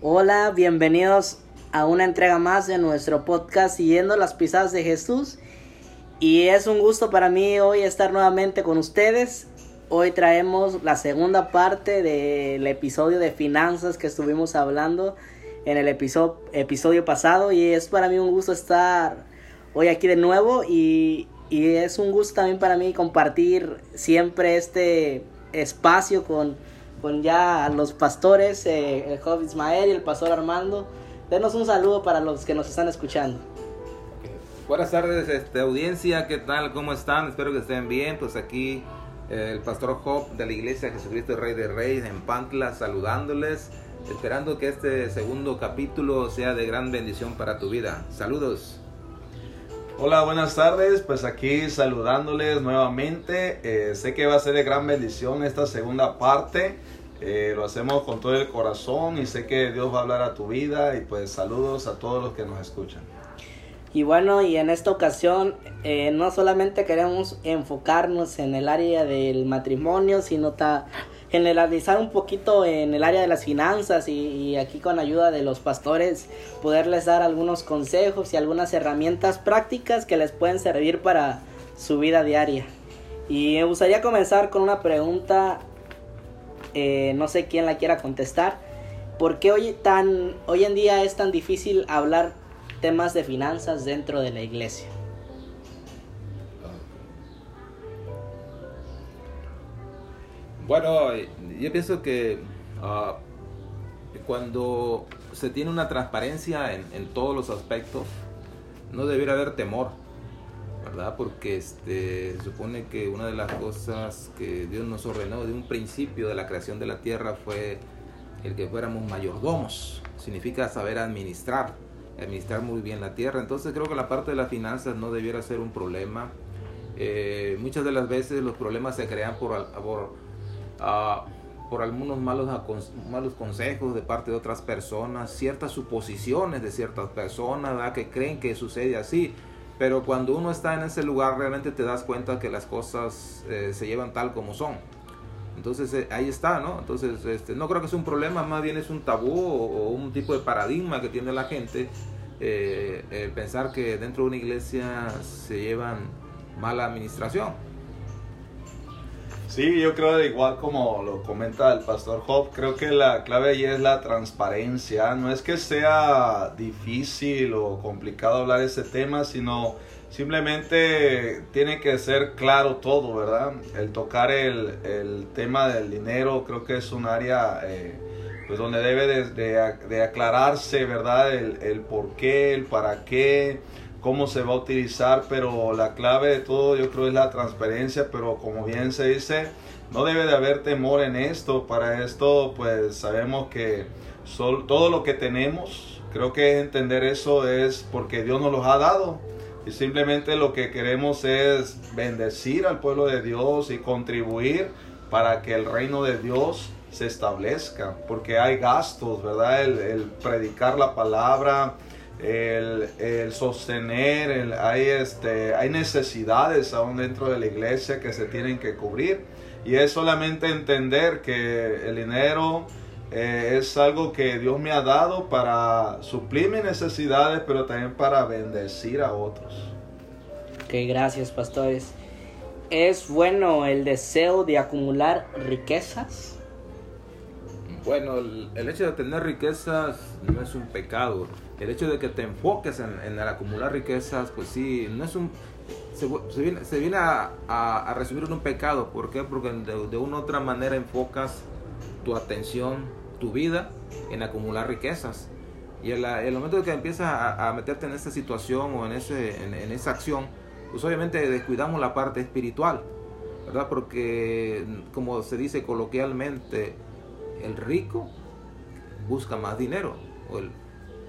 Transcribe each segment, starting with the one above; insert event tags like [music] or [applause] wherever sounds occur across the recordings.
Hola, bienvenidos a una entrega más de nuestro podcast Siguiendo las pisadas de Jesús. Y es un gusto para mí hoy estar nuevamente con ustedes. Hoy traemos la segunda parte del episodio de finanzas que estuvimos hablando en el episodio, episodio pasado. Y es para mí un gusto estar hoy aquí de nuevo. Y, y es un gusto también para mí compartir siempre este espacio con, con ya los pastores, eh, el joven Ismael y el pastor Armando. Denos un saludo para los que nos están escuchando. Buenas tardes, este, audiencia, ¿qué tal? ¿Cómo están? Espero que estén bien. Pues aquí eh, el pastor Job de la iglesia Jesucristo Rey de Reyes en Pantla saludándoles, esperando que este segundo capítulo sea de gran bendición para tu vida. Saludos. Hola, buenas tardes. Pues aquí saludándoles nuevamente. Eh, sé que va a ser de gran bendición esta segunda parte. Eh, lo hacemos con todo el corazón y sé que Dios va a hablar a tu vida. Y pues saludos a todos los que nos escuchan. Y bueno, y en esta ocasión eh, no solamente queremos enfocarnos en el área del matrimonio, sino ta generalizar un poquito en el área de las finanzas y, aquí con ayuda de los pastores poderles dar algunos consejos y algunas herramientas prácticas que les pueden servir para su vida diaria. Y me gustaría comenzar con una pregunta, eh, no sé quién la quiera contestar. ¿Por qué hoy, tan, hoy en día es tan difícil hablar temas de finanzas dentro de la iglesia? Bueno, yo pienso que uh, cuando se tiene una transparencia en, todos los aspectos, no debería haber temor, ¿verdad? Porque este, se supone que una de las cosas que Dios nos ordenó de un principio de la creación de la tierra fue el que fuéramos mayordomos. Significa saber administrar, administrar muy bien la tierra. Entonces creo que la parte de las finanzas no debiera ser un problema. Eh, muchas de las veces los problemas se crean por, por Uh, por algunos malos, malos consejos de parte de otras personas, ciertas suposiciones de ciertas personas que creen que sucede así. Pero cuando uno está en ese lugar realmente te das cuenta que las cosas eh, se llevan tal como son. Entonces eh, ahí está, ¿no? Entonces este, no creo que es un problema, más bien es un tabú o, o un tipo de paradigma que tiene la gente. Eh, pensar que dentro de una iglesia se llevan mala administración. Sí, yo creo igual como lo comenta el pastor Job, creo que la clave ahí es la transparencia. No es que sea difícil o complicado hablar ese tema, sino simplemente tiene que ser claro todo, ¿verdad? El tocar el, el tema del dinero creo que es un área eh, pues donde debe de, de, de aclararse, ¿verdad? El, el por qué, el para qué cómo se va a utilizar, pero la clave de todo yo creo es la transparencia, pero como bien se dice, no debe de haber temor en esto. Para esto, pues sabemos que todo lo que tenemos, creo que entender eso es porque Dios nos los ha dado. Y simplemente lo que queremos es bendecir al pueblo de Dios y contribuir para que el reino de Dios se establezca. Porque hay gastos, ¿verdad? El predicar la palabra, el, el sostener, el, hay, este, hay necesidades aún dentro de la iglesia que se tienen que cubrir. Y es solamente entender que el dinero eh, es algo que Dios me ha dado para suplir mis necesidades, pero también para bendecir a otros. Ok, gracias pastores. ¿Es bueno el deseo de acumular riquezas? Bueno, el, el hecho de tener riquezas no es un pecado el hecho de que te enfoques en, en el acumular riquezas, pues sí, no es un... Se, viene, se viene a, a, resumir un pecado. ¿Por qué? Porque de, una u otra manera enfocas tu atención, tu vida en acumular riquezas. Y el, el momento que empiezas a, meterte en esa situación o en, ese, en, esa acción, pues obviamente descuidamos la parte espiritual, ¿verdad? Porque, como se dice coloquialmente, el rico busca más dinero, o el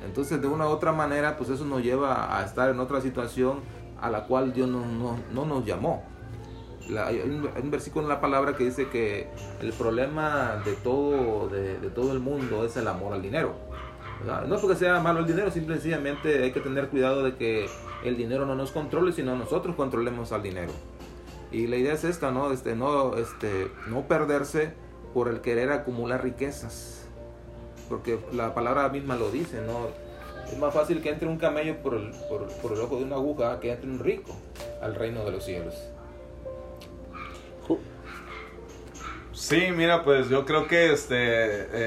entonces, de una u otra manera, pues eso nos lleva a estar en otra situación a la cual Dios no, no, no nos llamó. La, hay, un, versículo en la palabra que dice que el problema de todo, de, todo el mundo es el amor al dinero. ¿verdad? No es porque sea malo el dinero, simplemente hay que tener cuidado de que el dinero no nos controle, sino nosotros controlemos al dinero. Y la idea es esta, ¿no? Este, no, este, no perderse por el querer acumular riquezas porque la palabra misma lo dice, ¿no? Es más fácil que entre un camello por el, por, por el ojo de una aguja que entre un rico al reino de los cielos. Sí, mira, pues yo creo que este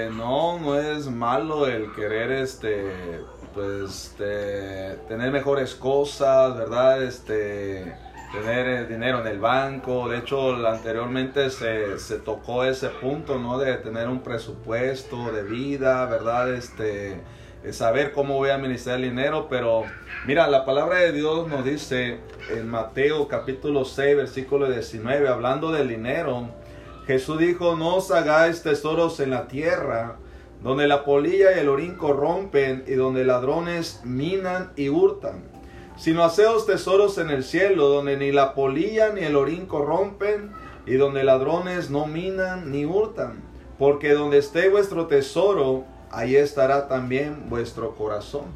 eh, no, no es malo el querer este pues este, tener mejores cosas, ¿verdad? Este tener eh, dinero en el banco. De hecho, anteriormente se, se, tocó ese punto, ¿no? De tener un presupuesto de vida, ¿verdad? Este, saber cómo voy a administrar el dinero. Pero mira, la palabra de Dios nos dice en Mateo capítulo 6, versículo 19, hablando del dinero, Jesús dijo, no os hagáis tesoros en la tierra, donde la polilla y el orín corrompen y donde ladrones minan y hurtan sino haceos tesoros en el cielo, donde ni la polilla ni el orín corrompen, y donde ladrones no minan ni hurtan. Porque donde esté vuestro tesoro, ahí estará también vuestro corazón.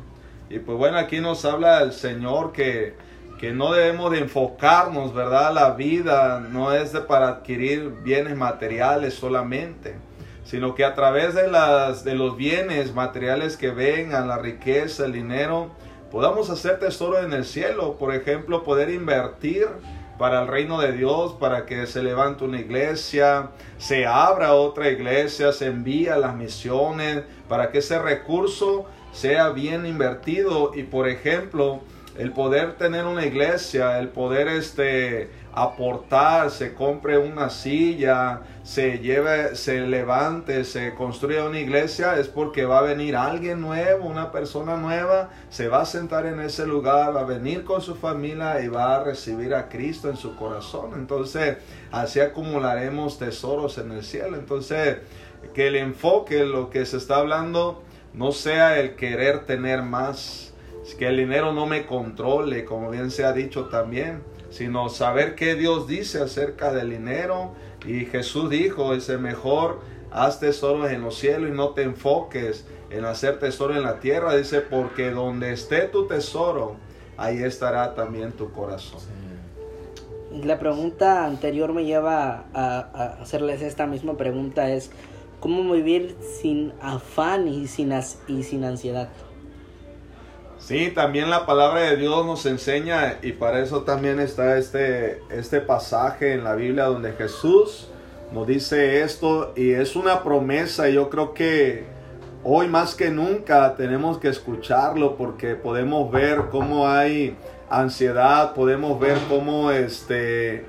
Y pues bueno, aquí nos habla el Señor que, que no debemos de enfocarnos, ¿verdad? La vida no es de para adquirir bienes materiales solamente, sino que a través de, las, de los bienes materiales que vengan, la riqueza, el dinero, podamos hacer tesoro en el cielo, por ejemplo, poder invertir para el reino de Dios, para que se levante una iglesia, se abra otra iglesia, se envía las misiones, para que ese recurso sea bien invertido. Y por ejemplo, el poder tener una iglesia, el poder este aportar, se compre una silla, se lleve, se levante, se construya una iglesia, es porque va a venir alguien nuevo, una persona nueva, se va a sentar en ese lugar, va a venir con su familia y va a recibir a Cristo en su corazón. Entonces, así acumularemos tesoros en el cielo. Entonces, que el enfoque, lo que se está hablando, no sea el querer tener más, que el dinero no me controle, como bien se ha dicho también sino saber qué Dios dice acerca del dinero. Y Jesús dijo, ese mejor, haz tesoros en los cielos y no te enfoques en hacer tesoro en la tierra. Dice, porque donde esté tu tesoro, ahí estará también tu corazón. La pregunta anterior me lleva a, hacerles esta misma pregunta, es, ¿cómo vivir sin afán y sin, y sin ansiedad? Sí, también la palabra de Dios nos enseña y para eso también está este, este pasaje en la Biblia donde Jesús nos dice esto y es una promesa. Yo creo que hoy más que nunca tenemos que escucharlo porque podemos ver cómo hay ansiedad, podemos ver cómo este,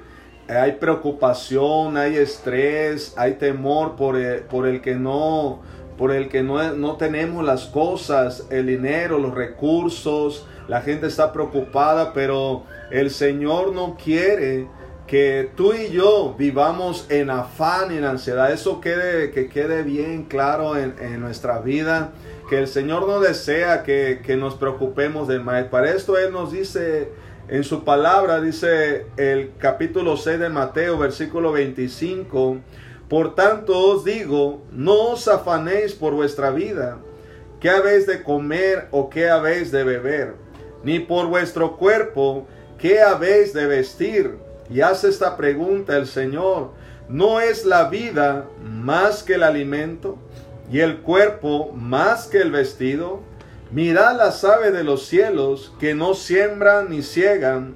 hay preocupación, hay estrés, hay temor por por el que no por el que no, no tenemos las cosas, el dinero, los recursos, la gente está preocupada, pero el Señor no quiere que tú y yo vivamos en afán y en ansiedad. Eso quede, que quede bien claro en, en nuestra vida, que el Señor no desea que, que nos preocupemos del mal. Para esto Él nos dice en su palabra, dice el capítulo 6 de Mateo, versículo 25, por tanto os digo, no os afanéis por vuestra vida, qué habéis de comer o qué habéis de beber, ni por vuestro cuerpo, qué habéis de vestir. Y hace esta pregunta el Señor, ¿no es la vida más que el alimento y el cuerpo más que el vestido? Mirad las aves de los cielos que no siembran ni ciegan,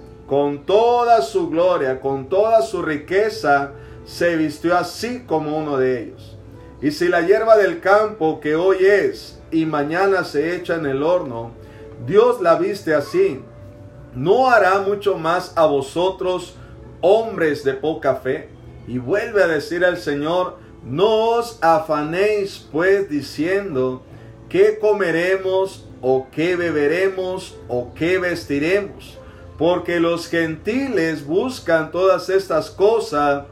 con toda su gloria, con toda su riqueza, se vistió así como uno de ellos. Y si la hierba del campo que hoy es y mañana se echa en el horno, Dios la viste así, ¿no hará mucho más a vosotros, hombres de poca fe? Y vuelve a decir al Señor, no os afanéis pues diciendo, ¿qué comeremos o qué beberemos o qué vestiremos? Porque los gentiles buscan todas estas cosas,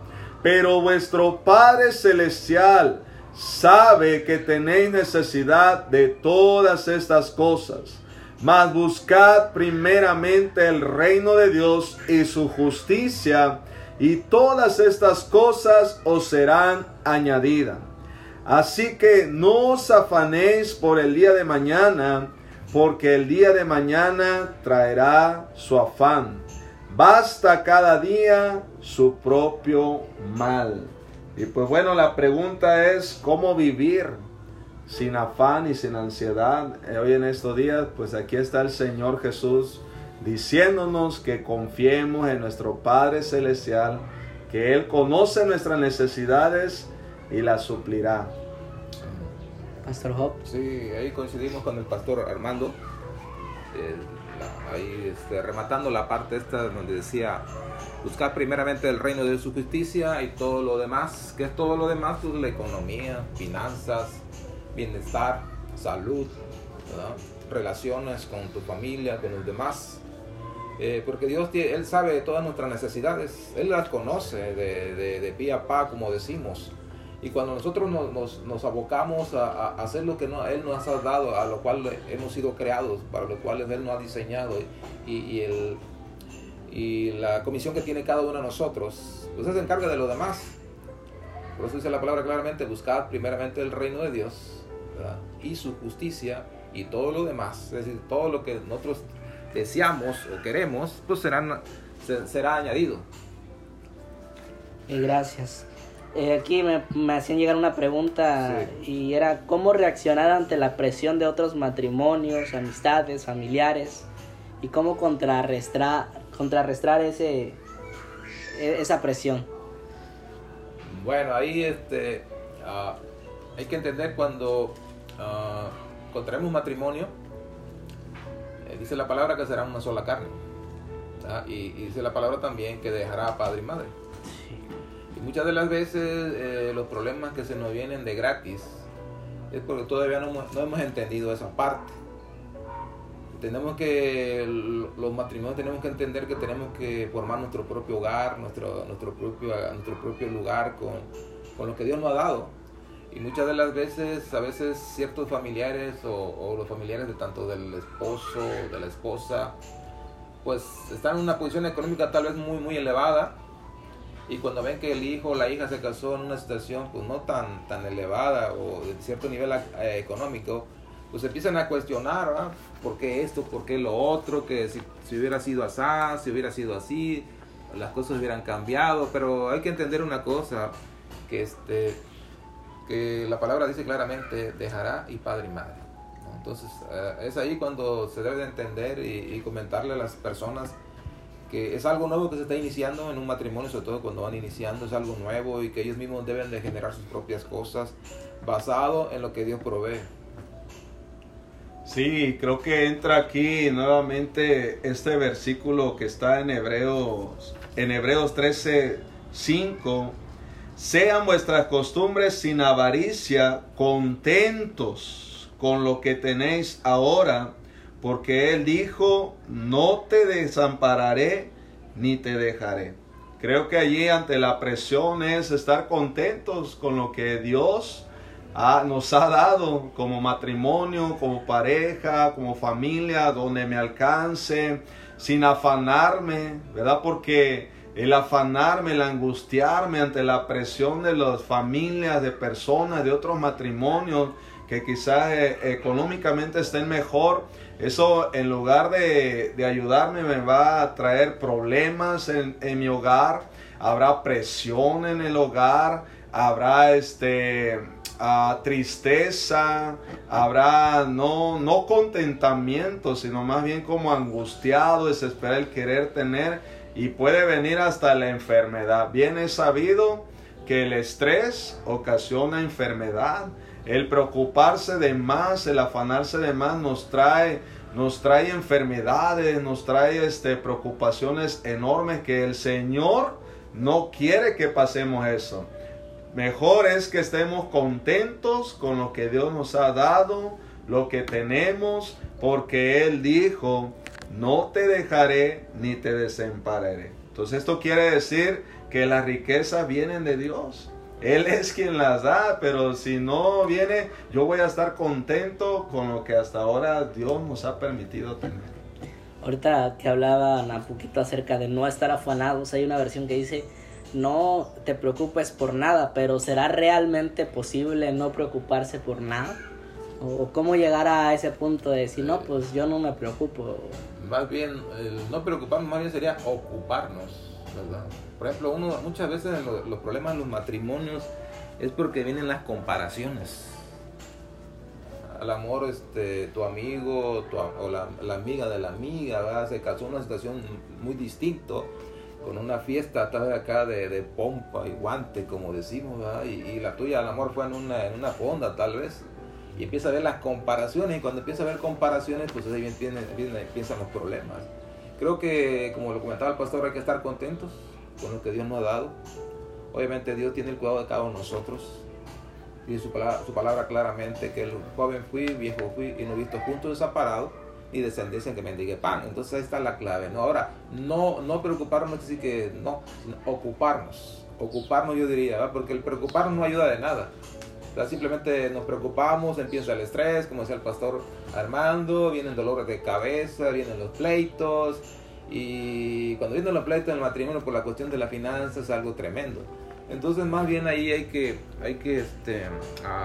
pero vuestro Padre Celestial sabe que tenéis necesidad de todas estas cosas. Mas buscad primeramente el reino de Dios y su justicia, y todas estas cosas os serán añadidas. Así que no os afanéis por el día de mañana, porque el día de mañana traerá su afán. Basta cada día su propio mal. Y pues bueno, la pregunta es, ¿cómo vivir sin afán y sin ansiedad? Eh, hoy en estos días, pues aquí está el Señor Jesús diciéndonos que confiemos en nuestro Padre Celestial, que Él conoce nuestras necesidades y las suplirá. Sí, ahí coincidimos con el pastor Armando, ahí este, rematando la parte esta donde decía, buscar primeramente el reino de su justicia y todo lo demás, que es todo lo demás, pues la economía, finanzas, bienestar, salud, relaciones con tu familia, con los demás. Eh, porque Dios, Él sabe todas nuestras necesidades, Él las conoce de, de, de pie a pa, como decimos. Y cuando nosotros nos, nos, abocamos a, hacer lo que no, Él nos ha dado, a lo cual hemos sido creados, para lo cual Él nos ha diseñado, y, el, y la comisión que tiene cada uno de nosotros, pues Él se encarga de lo demás. Por eso dice la palabra claramente, buscad primeramente el reino de Dios y su justicia y todo lo demás, es decir, todo lo que nosotros deseamos o queremos, pues serán, se- será añadido. Y gracias. Eh, aquí me, me hacían llegar una pregunta Sí. y era cómo reaccionar ante la presión de otros matrimonios, amistades, familiares y cómo contrarrestar, contrarrestar ese, e- esa presión. Bueno, ahí este, ah, hay que entender cuando ah, contraemos matrimonio, eh, dice la palabra que será una sola carne. Y, y dice la palabra también que dejará a padre y madre. Muchas de las veces eh, los problemas que se nos vienen de gratis es porque todavía no, hemos- entendido esa parte. Tenemos que, los matrimonios tenemos que entender que tenemos que formar nuestro propio hogar, nuestro, nuestro, propio, nuestro propio lugar con, con lo que Dios nos ha dado. Y muchas de las veces, a veces ciertos familiares o, o los familiares de tanto del esposo, de la esposa, pues están en una posición económica tal vez muy, muy elevada y cuando ven que el hijo o la hija se casó en una situación pues no tan, tan elevada o de cierto nivel eh, económico, pues empiezan a cuestionar, ¿verdad? ¿Por qué esto? ¿Por qué lo otro? Que si, si hubiera sido así, si hubiera sido así, las cosas hubieran cambiado, pero hay que entender una cosa, que este que la palabra dice claramente dejará y padre y madre. ¿no? Entonces eh, es ahí cuando se debe de entender y, y comentarle a las personas que es algo nuevo que se está iniciando en un matrimonio, sobre todo cuando van iniciando, es algo nuevo y que ellos mismos deben de generar sus propias cosas basado en lo que Dios provee. Sí, creo que entra aquí nuevamente este versículo que está en Hebreos, en Hebreos 13, 5. Sean vuestras costumbres sin avaricia, contentos con lo que tenéis ahora, porque Él dijo, no te desampararé ni te dejaré. Creo que allí ante la presión es estar contentos con lo que Dios nos ha dado como matrimonio, como pareja, como familia, donde me alcance, sin afanarme, ¿verdad? Porque el afanarme, el angustiarme ante la presión de las familias, de personas, de otros matrimonios que quizás eh, económicamente estén mejor, eso en lugar de, de ayudarme me va a traer problemas en, en mi hogar, habrá presión en el hogar, habrá este ah, tristeza, habrá no, no contentamiento, sino más bien como angustiado, desesperar el querer tener y puede venir hasta la enfermedad. Bien es sabido que el estrés ocasiona enfermedad. El preocuparse de más, el afanarse de más nos trae, nos trae enfermedades, nos trae este, preocupaciones enormes que el Señor no quiere que pasemos eso. Mejor es que estemos contentos con lo que Dios nos ha dado, lo que tenemos, porque Él dijo, no te dejaré ni te desampararé. Entonces esto quiere decir que las riquezas vienen de Dios. Él es quien las da, pero si no viene, yo voy a estar contento con lo que hasta ahora Dios nos ha permitido tener. Ahorita que hablaban un poquito acerca de no estar afanados, hay una versión que dice, no te preocupes por nada, pero ¿será realmente posible no preocuparse por nada? ¿O cómo llegar a ese punto de decir, no, pues yo no me preocupo? Más bien, no preocuparnos, más bien sería ocuparnos, ¿verdad? Por ejemplo, uno muchas veces los problemas en los matrimonios es porque vienen las comparaciones al amor, este, tu amigo tu, o la, amiga de la amiga, se casó en una situación muy distinto, con una fiesta tal acá de, pompa y guante, como decimos, y, la tuya, al amor, fue en una, en una fonda tal vez. Y empieza a ver las comparaciones, y cuando empieza a ver comparaciones, pues ahí vienen, empiezan los problemas. Creo que, como lo comentaba el pastor, hay que estar contentos con lo que Dios nos ha dado. Obviamente Dios tiene el cuidado de cada uno de nosotros Dice su palabra, su palabra claramente que el joven fui, viejo fui y no he visto juntos desaparado ni descendencia en que mendigue pan. Entonces ahí está la clave. ¿no? Ahora, no, no preocuparnos, decir que no, ocuparnos. Ocuparnos yo diría, porque el preocuparnos no ayuda de nada. simplemente nos preocupamos, empieza el estrés, como decía el pastor Armando, vienen dolores de cabeza, vienen los pleitos. Y cuando vienen los pleitos en el matrimonio por la cuestión de la finanza es algo tremendo. Entonces más bien ahí hay que, hay que este,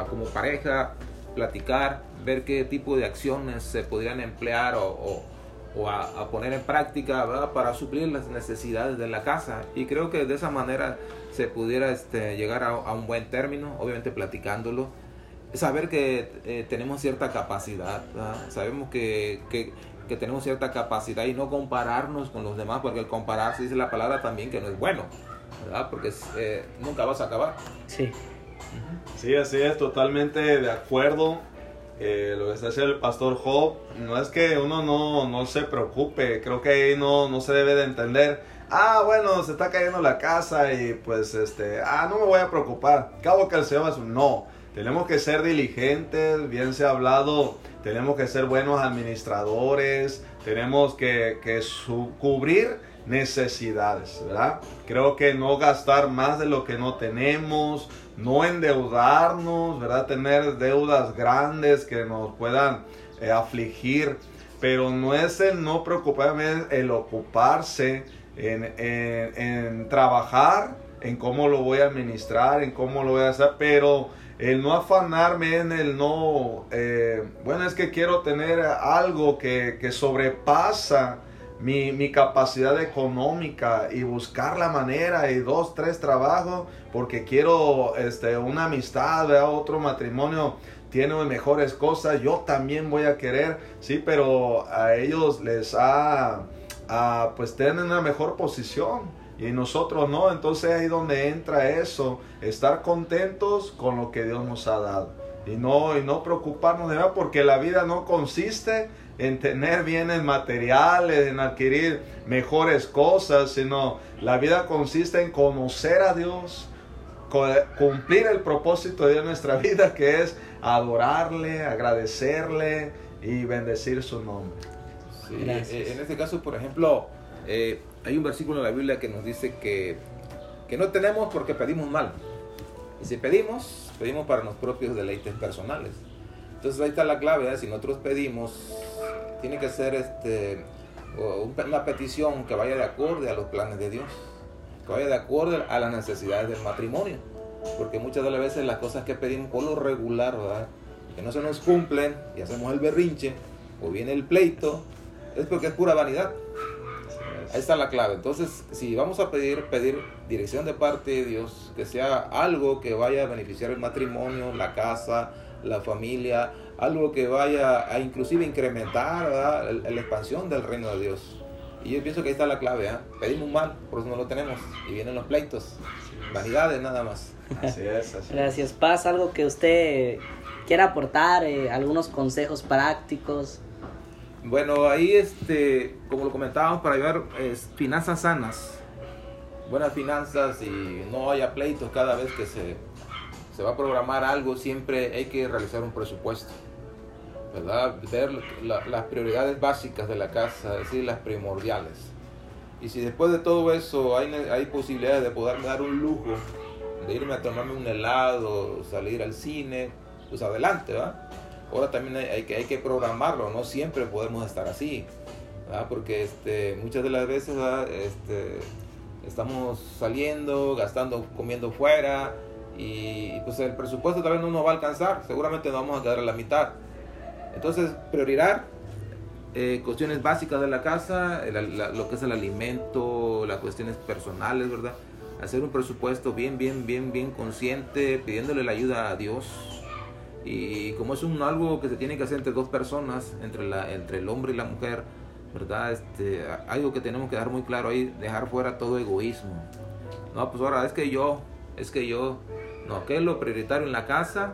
como pareja, platicar, ver qué tipo de acciones se podrían emplear o, o, a, poner en práctica para suplir las necesidades de la casa. Y creo que de esa manera se pudiera este, llegar a, un buen término, obviamente platicándolo. Saber que eh, tenemos cierta capacidad, sabemos que, que, que tenemos cierta capacidad y no compararnos con los demás, porque el compararse dice la palabra también que no es bueno. ¿verdad? Porque eh, nunca vas a acabar. Sí. Sí, así es, totalmente de acuerdo. Eh, lo que está haciendo el pastor Job, no es que uno no, no se preocupe, creo que ahí no, no se debe de entender. Ah, bueno, se está cayendo la casa y pues este, ah, no me voy a preocupar. Cabo que el Señor es un no. Tenemos que ser diligentes, bien se ha hablado, tenemos que ser buenos administradores, tenemos que, que cubrir necesidades, ¿verdad? Creo que no gastar más de lo que no tenemos, no endeudarnos, ¿verdad? Tener deudas grandes que nos puedan eh, afligir, pero no es el no preocuparme, el ocuparse en, en, trabajar, en cómo lo voy a administrar, en cómo lo voy a hacer, pero el no afanarme en el no, eh, bueno, es que quiero tener algo que, que sobrepasa mi, mi, capacidad económica y buscar la manera y dos, tres trabajos porque quiero este, una amistad, otro matrimonio tiene mejores cosas, yo también voy a querer, sí, pero a ellos les ha, pues tienen una mejor posición y nosotros no, entonces ahí donde entra eso, estar contentos con lo que Dios nos ha dado. Y no, y no preocuparnos de nada porque la vida no consiste en tener bienes materiales, en adquirir mejores cosas, sino la vida consiste en conocer a Dios, cumplir el propósito de nuestra [laughs] vida, que es adorarle, agradecerle y bendecir su nombre. Eh, en este caso, por ejemplo, eh, hay un versículo en la Biblia que nos dice que, que no tenemos porque pedimos mal. Y si pedimos, pedimos para nuestros propios deleites personales. Entonces ahí está la clave, si nosotros pedimos, tiene que ser este, una petición que vaya de acuerdo a los planes de Dios, que vaya de acuerdo a las necesidades del matrimonio. Porque muchas de las veces las cosas que pedimos por lo regular, ¿verdad? que no se nos cumplen y hacemos el berrinche o viene el pleito, es porque es pura vanidad. Ahí está la clave. Entonces, si vamos a pedir, pedir dirección de parte de Dios, que sea algo que vaya a beneficiar el matrimonio, la casa, la familia, algo que vaya a inclusive incrementar la, expansión del reino de Dios. Y yo pienso que ahí está la clave, ¿eh? pedimos mal, por eso no lo tenemos, y vienen los pleitos, vanidades nada más. Así es, Gracias, Paz, algo que usted quiera aportar, eh, algunos consejos prácticos. Bueno, ahí este, como lo comentábamos, para llevar finanzas sanas, buenas finanzas y no haya pleitos cada vez que se se va a programar algo, siempre hay que realizar un presupuesto. ¿verdad? Ver las prioridades básicas de la casa, es decir, las primordiales. Y si después de todo eso hay, hay posibilidades de poder dar un lujo, de irme a tomarme un helado, salir al cine, pues adelante, ¿va? Ahora también hay, que, hay que programarlo, no siempre podemos estar así. Porque este, muchas de las veces este, estamos saliendo, gastando, comiendo fuera y pues el presupuesto tal vez no nos va a alcanzar, seguramente nos vamos a quedar a la mitad. Entonces, prioridad, eh, cuestiones básicas de la casa, lo que es el alimento, las cuestiones personales, ¿verdad? Hacer un presupuesto bien, bien, bien, bien consciente, pidiéndole la ayuda a Dios. Y como es un algo que se tiene que hacer entre dos personas, entre, la, entre el hombre y la mujer, ¿verdad? Este, algo que tenemos que dar muy claro ahí, dejar fuera todo egoísmo. No, pues ahora es que yo, es que yo, no, ¿qué es lo prioritario en la casa?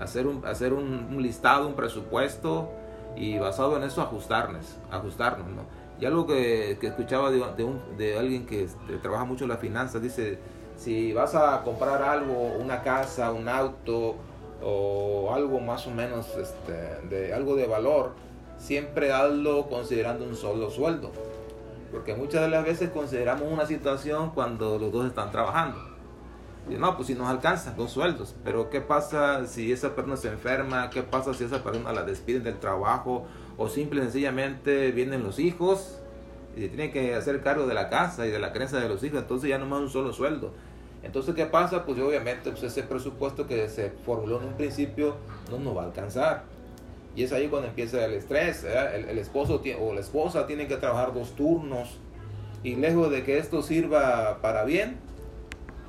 Hacer un, hacer un, listado, un presupuesto y basado en eso ajustarnos, ajustarnos, ¿no? Y algo que, que escuchaba de, de, un, de alguien que este, trabaja mucho en las finanzas, dice, si vas a comprar algo, una casa, un auto o algo más o menos este, de algo de valor, siempre hazlo considerando un solo sueldo. Porque muchas de las veces consideramos una situación cuando los dos están trabajando. Y no, pues si nos alcanza, dos sueldos. Pero ¿qué pasa si esa persona se enferma? ¿Qué pasa si esa persona la despiden del trabajo? O simple y sencillamente vienen los hijos y se tiene que hacer cargo de la casa y de la creencia de los hijos. Entonces ya no más un solo sueldo. Entonces, ¿qué pasa? Pues obviamente pues ese presupuesto que se formuló en un principio no nos va a alcanzar. Y es ahí cuando empieza el estrés. El, esposo o la esposa tiene que trabajar dos turnos. Y lejos de que esto sirva para bien,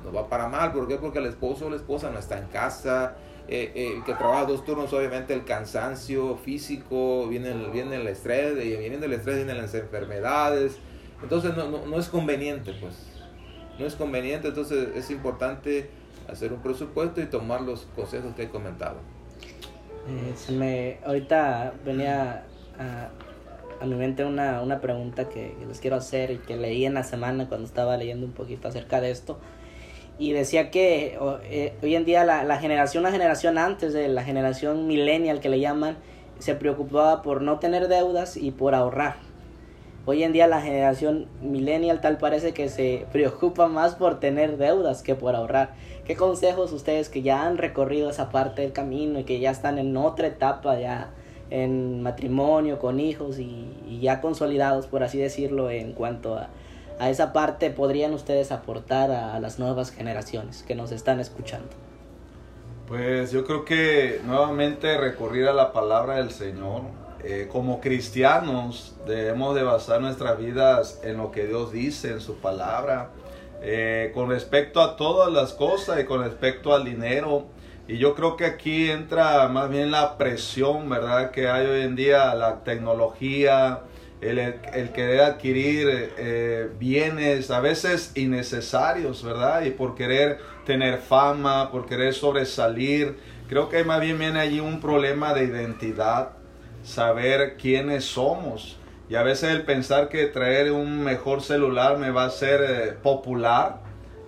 no va para mal. ¿Por qué? Porque el esposo o la esposa no está en casa. Eh, eh, el que trabaja dos turnos, obviamente el cansancio físico, viene el, viene el estrés, y viene el estrés vienen las enfermedades. Entonces no es conveniente, pues. No es conveniente, entonces es importante hacer un presupuesto y tomar los consejos que he comentado. Eh, se me, ahorita venía a, a mi mente una, una pregunta que, les quiero hacer y que leí en la semana cuando estaba leyendo un poquito acerca de esto. Y decía que eh, hoy en día la, la generación, la generación antes de la generación millennial que le llaman, se preocupaba por no tener deudas y por ahorrar. Hoy en día la generación millennial tal parece que se preocupa más por tener deudas que por ahorrar. ¿Qué consejos ustedes que ya han recorrido esa parte del camino y que ya están en otra etapa ya en matrimonio, con hijos y, ya consolidados, por así decirlo, en cuanto a, a esa parte podrían ustedes aportar a, las nuevas generaciones que nos están escuchando? Pues yo creo que nuevamente recurrir a la palabra del Señor. Eh, como cristianos debemos de basar nuestras vidas en lo que Dios dice, en su palabra. Eh, con respecto a todas las cosas y con respecto al dinero. Y yo creo que aquí entra más bien la presión, ¿verdad? Que hay hoy en día, la tecnología, el, el querer adquirir eh, bienes a veces innecesarios, ¿verdad? Y por querer tener fama, por querer sobresalir. Creo que más bien viene allí un problema de identidad, saber quiénes somos. Y a veces el pensar que traer un mejor celular me va a ser eh, popular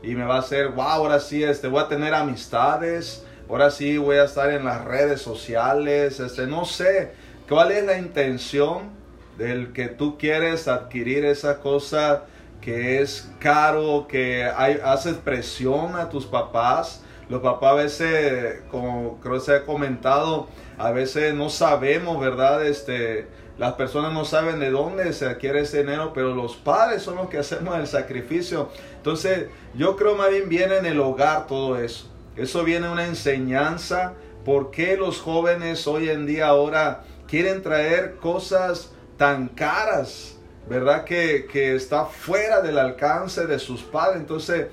y me va a hacer, wow, ahora sí, este, voy a tener amistades, ahora sí voy a estar en las redes sociales, este, no sé, ¿cuál es la intención del que tú quieres adquirir esa cosa que es caro, que hay, haces presión a tus papás? Los papás a veces, como creo que se ha comentado, a veces no sabemos, ¿verdad? Este, las personas no saben de dónde se adquiere ese dinero, pero los padres son los que hacemos el sacrificio. Entonces, yo creo más bien viene en el hogar todo eso. Eso viene una enseñanza. ¿Por qué los jóvenes hoy en día ahora quieren traer cosas tan caras? ¿Verdad? Que, que está fuera del alcance de sus padres. Entonces,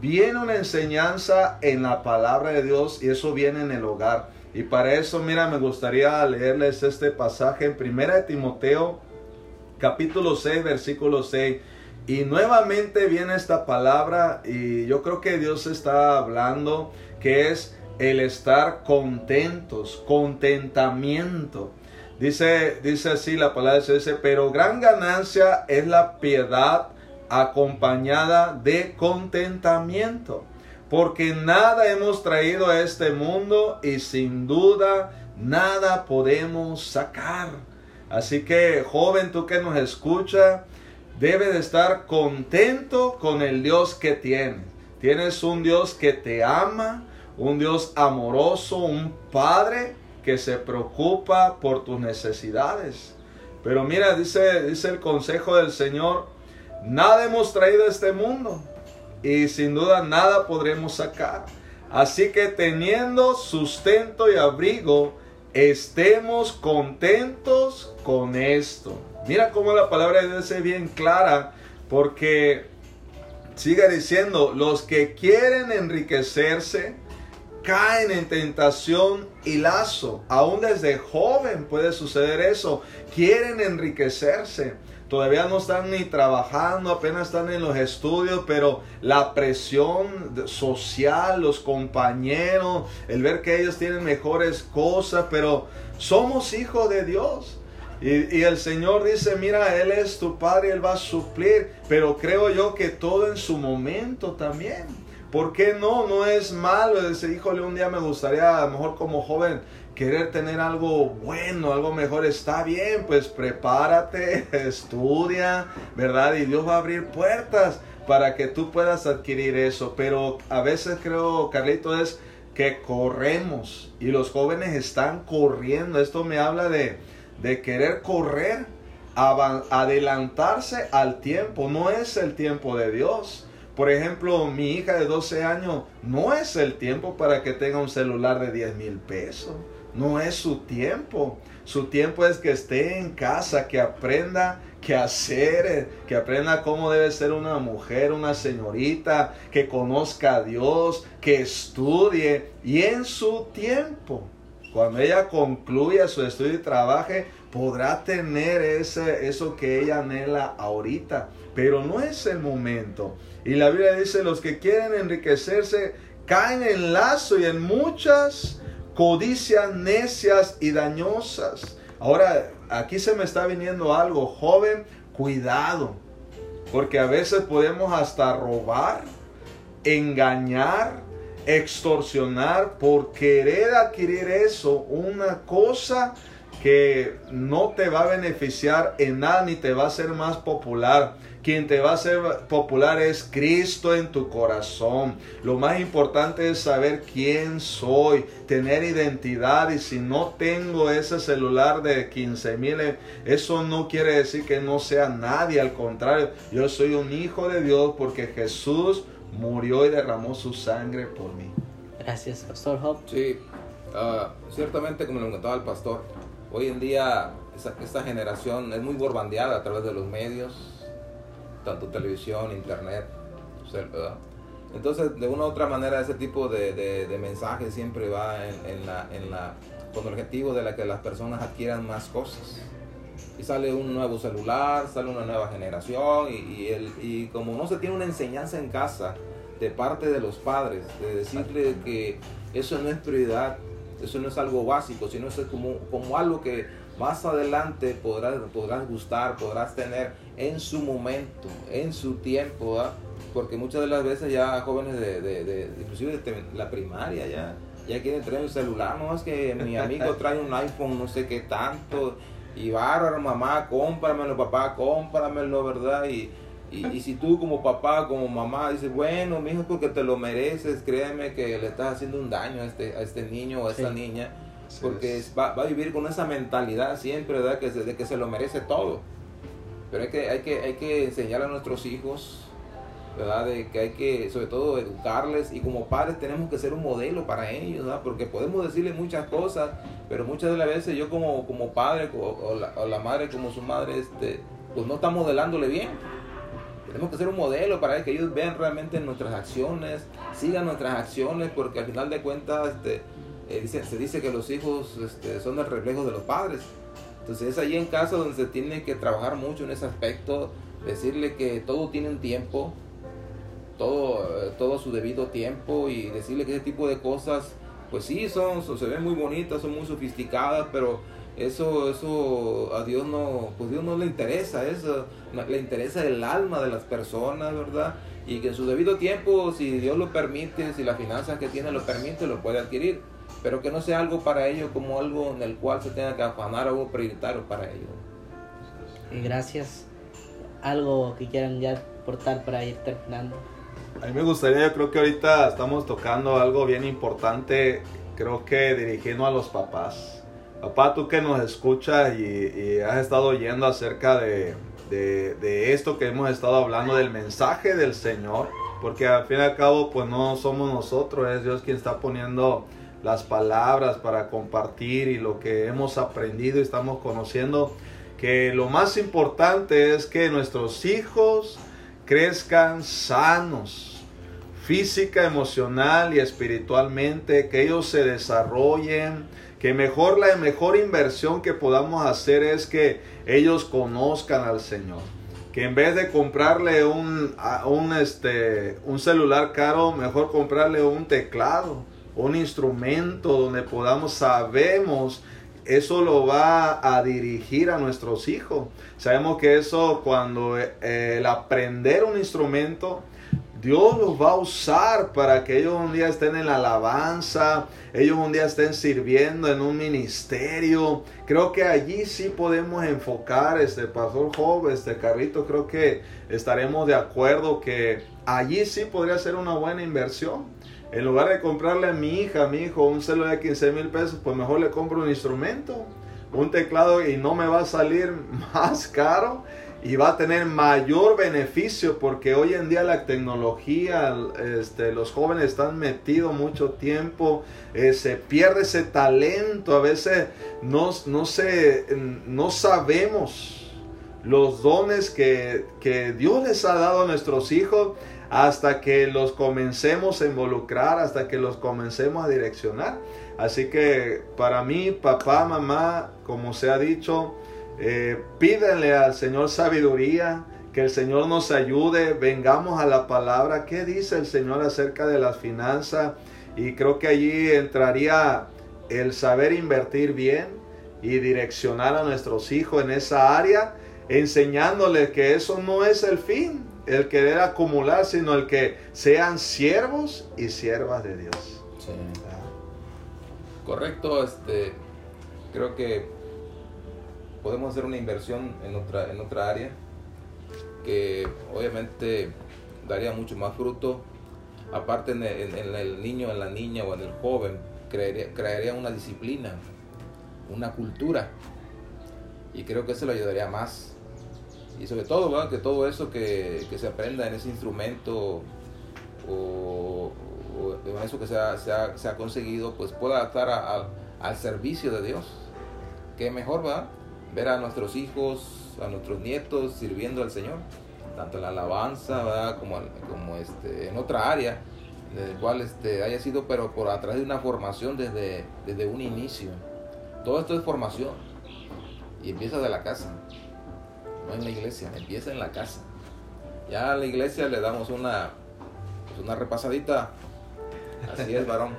viene una enseñanza en la palabra de Dios y eso viene en el hogar. Y para eso, mira, me gustaría leerles este pasaje en Primera de Timoteo, capítulo 6, versículo 6. Y nuevamente viene esta palabra y yo creo que Dios está hablando que es el estar contentos, contentamiento. Dice, dice así la palabra dice, pero gran ganancia es la piedad acompañada de contentamiento porque nada hemos traído a este mundo y sin duda nada podemos sacar. Así que joven, tú que nos escucha, debe de estar contento con el Dios que tiene. Tienes un Dios que te ama, un Dios amoroso, un Padre que se preocupa por tus necesidades. Pero mira, dice, dice el consejo del Señor, nada hemos traído a este mundo y sin duda nada podremos sacar. Así que teniendo sustento y abrigo, estemos contentos con esto. Mira cómo la palabra de Dios es bien clara, porque sigue diciendo, los que quieren enriquecerse caen en tentación y lazo. Aún desde joven puede suceder eso. Quieren enriquecerse todavía no están ni trabajando, apenas están en los estudios, pero la presión social, los compañeros, el ver que ellos tienen mejores cosas, pero somos hijos de Dios. Y, el Señor dice, mira, Él es tu Padre, Él va a suplir, pero creo yo que todo en su momento también. ¿Por qué no? No es malo. Dice, híjole, un día me gustaría, a lo mejor como joven, querer tener algo bueno, algo mejor, está bien, pues prepárate, [laughs] estudia, ¿verdad? Y Dios va a abrir puertas para que tú puedas adquirir eso. Pero a veces creo, Carlito, es que corremos y los jóvenes están corriendo. Esto me habla de, de querer correr, adelantarse al tiempo. No es el tiempo de Dios. Por ejemplo, mi hija de 12 años no es el tiempo para que tenga un celular de 10 mil pesos. No es su tiempo. Su tiempo es que esté en casa, que aprenda que hacer, que aprenda cómo debe ser una mujer, una señorita, que conozca a Dios, que estudie y en su tiempo, cuando ella concluya su estudio y trabaje, podrá tener ese, eso que ella anhela ahorita, pero no es el momento. Y la Biblia dice, los que quieren enriquecerse caen en lazo y en muchas codicias necias y dañosas. Ahora, aquí se me está viniendo algo, joven, cuidado, porque a veces podemos hasta robar, engañar, extorsionar por querer adquirir eso, una cosa que no te va a beneficiar en nada ni te va a hacer más popular. Quien te va a hacer popular es Cristo en tu corazón. Lo más importante es saber quién soy, tener identidad y si no tengo ese celular de 15 mil, eso no quiere decir que no sea nadie, al contrario, yo soy un hijo de Dios porque Jesús murió y derramó su sangre por mí. Gracias, Pastor Hope. Sí, ah, ciertamente como lo contaba el pastor, hoy en día esta generación es muy borbandeada a través de los medios, tanto televisión, internet, ¿verdad? Entonces, de una u otra manera, ese tipo de, de, mensaje siempre va en, la, en la, con el objetivo de que las personas adquieran más cosas. Y sale un nuevo celular, sale una nueva generación, y, el, y como no se tiene una enseñanza en casa de parte de los padres, de decirle que eso no es prioridad, eso no es algo básico, sino es como, como algo que más adelante podrás, podrás gustar, podrás tener en su momento, en su tiempo, porque muchas de las veces ya jóvenes de, de, de inclusive de la primaria ya, ya quieren traer un celular, no es que mi amigo [laughs] trae un iPhone no sé qué tanto, y bárbaro mamá, cómpramelo papá, cómpramelo, ¿verdad? Y, y, si tú como papá, como mamá, dices, bueno, mi hijo, porque te lo mereces, créeme que le estás haciendo un daño a este, a este niño o a esta niña porque va, va, a vivir con esa mentalidad siempre, ¿verdad? Que de que se lo merece todo. Pero hay que, hay que, hay que enseñar a nuestros hijos, ¿verdad? De que hay que, sobre todo, educarles y como padres tenemos que ser un modelo para ellos, ¿verdad? Porque podemos decirles muchas cosas, pero muchas de las veces yo como, como padre o, la, madre como su madre, este, pues no está modelándole bien. Tenemos que ser un modelo para que ellos vean realmente nuestras acciones, sigan nuestras acciones, porque al final de cuentas, este, eh, se dice que los hijos este, son el reflejo de los padres. Entonces es ahí en casa donde se tiene que trabajar mucho en ese aspecto, decirle que todo tiene un tiempo, todo, eh, todo su debido tiempo y decirle que ese tipo de cosas, pues sí, son, se ven muy bonitas, son muy sofisticadas, pero eso, eso a Dios no, pues Dios no le interesa, eso le interesa el alma de las personas, ¿verdad? Y que en su debido tiempo, si Dios lo permite, si las finanzas que tiene lo permite, lo puede adquirir pero que no sea algo para ellos como algo en el cual se tenga que afanar algo prioritario para ellos. Gracias. Algo que quieran ya aportar para ir terminando. A mí me gustaría, yo creo que ahorita estamos tocando algo bien importante, creo que dirigiendo a los papás. Papá, tú que nos escuchas y, has estado oyendo acerca de, de, esto que hemos estado hablando, del mensaje del Señor, porque al fin y al cabo, pues no somos nosotros, es Dios quien está poniendo las palabras para compartir y lo que hemos aprendido y estamos conociendo, que lo más importante es que nuestros hijos crezcan sanos, física, emocional y espiritualmente, que ellos se desarrollen, que mejor la mejor inversión que podamos hacer es que ellos conozcan al Señor. Que en vez de comprarle un, un, este, un celular caro, mejor comprarle un teclado, un instrumento donde podamos, sabemos eso lo va a dirigir a nuestros hijos. Sabemos que eso cuando eh, el aprender un instrumento, Dios los va a usar para que ellos un día estén en la alabanza, ellos un día estén sirviendo en un ministerio. Creo que allí sí podemos enfocar, este pastor Job, este carrito, creo que estaremos de acuerdo que allí sí podría ser una buena inversión. En lugar de comprarle a mi hija, a mi hijo, un celular de 15 mil pesos, pues mejor le compro un instrumento, un teclado y no me va a salir [laughs] más caro y va a tener mayor beneficio porque hoy en día la tecnología, este, los jóvenes están metidos mucho tiempo, eh, se pierde ese talento, a veces no, no, no sabemos los dones que, que Dios les ha dado a nuestros hijos hasta que los comencemos a involucrar, hasta que los comencemos a direccionar. Así que para mí, papá, mamá, como se ha dicho, eh, pídenle al Señor sabiduría, que el Señor nos ayude, vengamos a la palabra, qué dice el Señor acerca de las finanzas. Y creo que allí entraría el saber invertir bien y direccionar a nuestros hijos en esa área, enseñándoles que eso no es el fin, el querer acumular, sino el que sean siervos y siervas de Dios. Correcto, este, creo que podemos hacer una inversión en otra, en otra área que obviamente daría mucho más fruto. Aparte en el, niño, en la niña o en el joven, crearía, crearía una disciplina, una cultura. Y creo que eso le ayudaría más y sobre todo que todo eso que, se aprenda en ese instrumento o, en eso que se ha, se ha, conseguido pues pueda estar al servicio de Dios. Que mejor va ver a nuestros hijos a nuestros nietos sirviendo al Señor tanto en la alabanza como como este en otra área en el cual este haya sido pero por a través de una formación desde desde un inicio. Todo esto es formación y empieza de la casa no en la iglesia, empieza en la casa. Ya a la iglesia le damos una, pues, una repasadita. Así es, varón.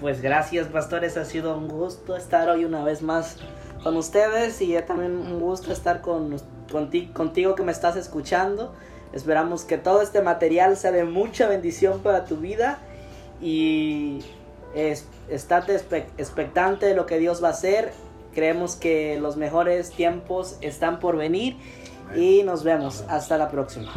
Pues gracias, pastores. Ha sido un gusto estar hoy una vez más con ustedes y también un gusto estar con, contigo, contigo que me estás escuchando. Esperamos que todo este material sea de mucha bendición para tu vida y es, estate expectante de lo que Dios va a hacer Creemos que los mejores tiempos están por venir y nos vemos. Hasta la próxima.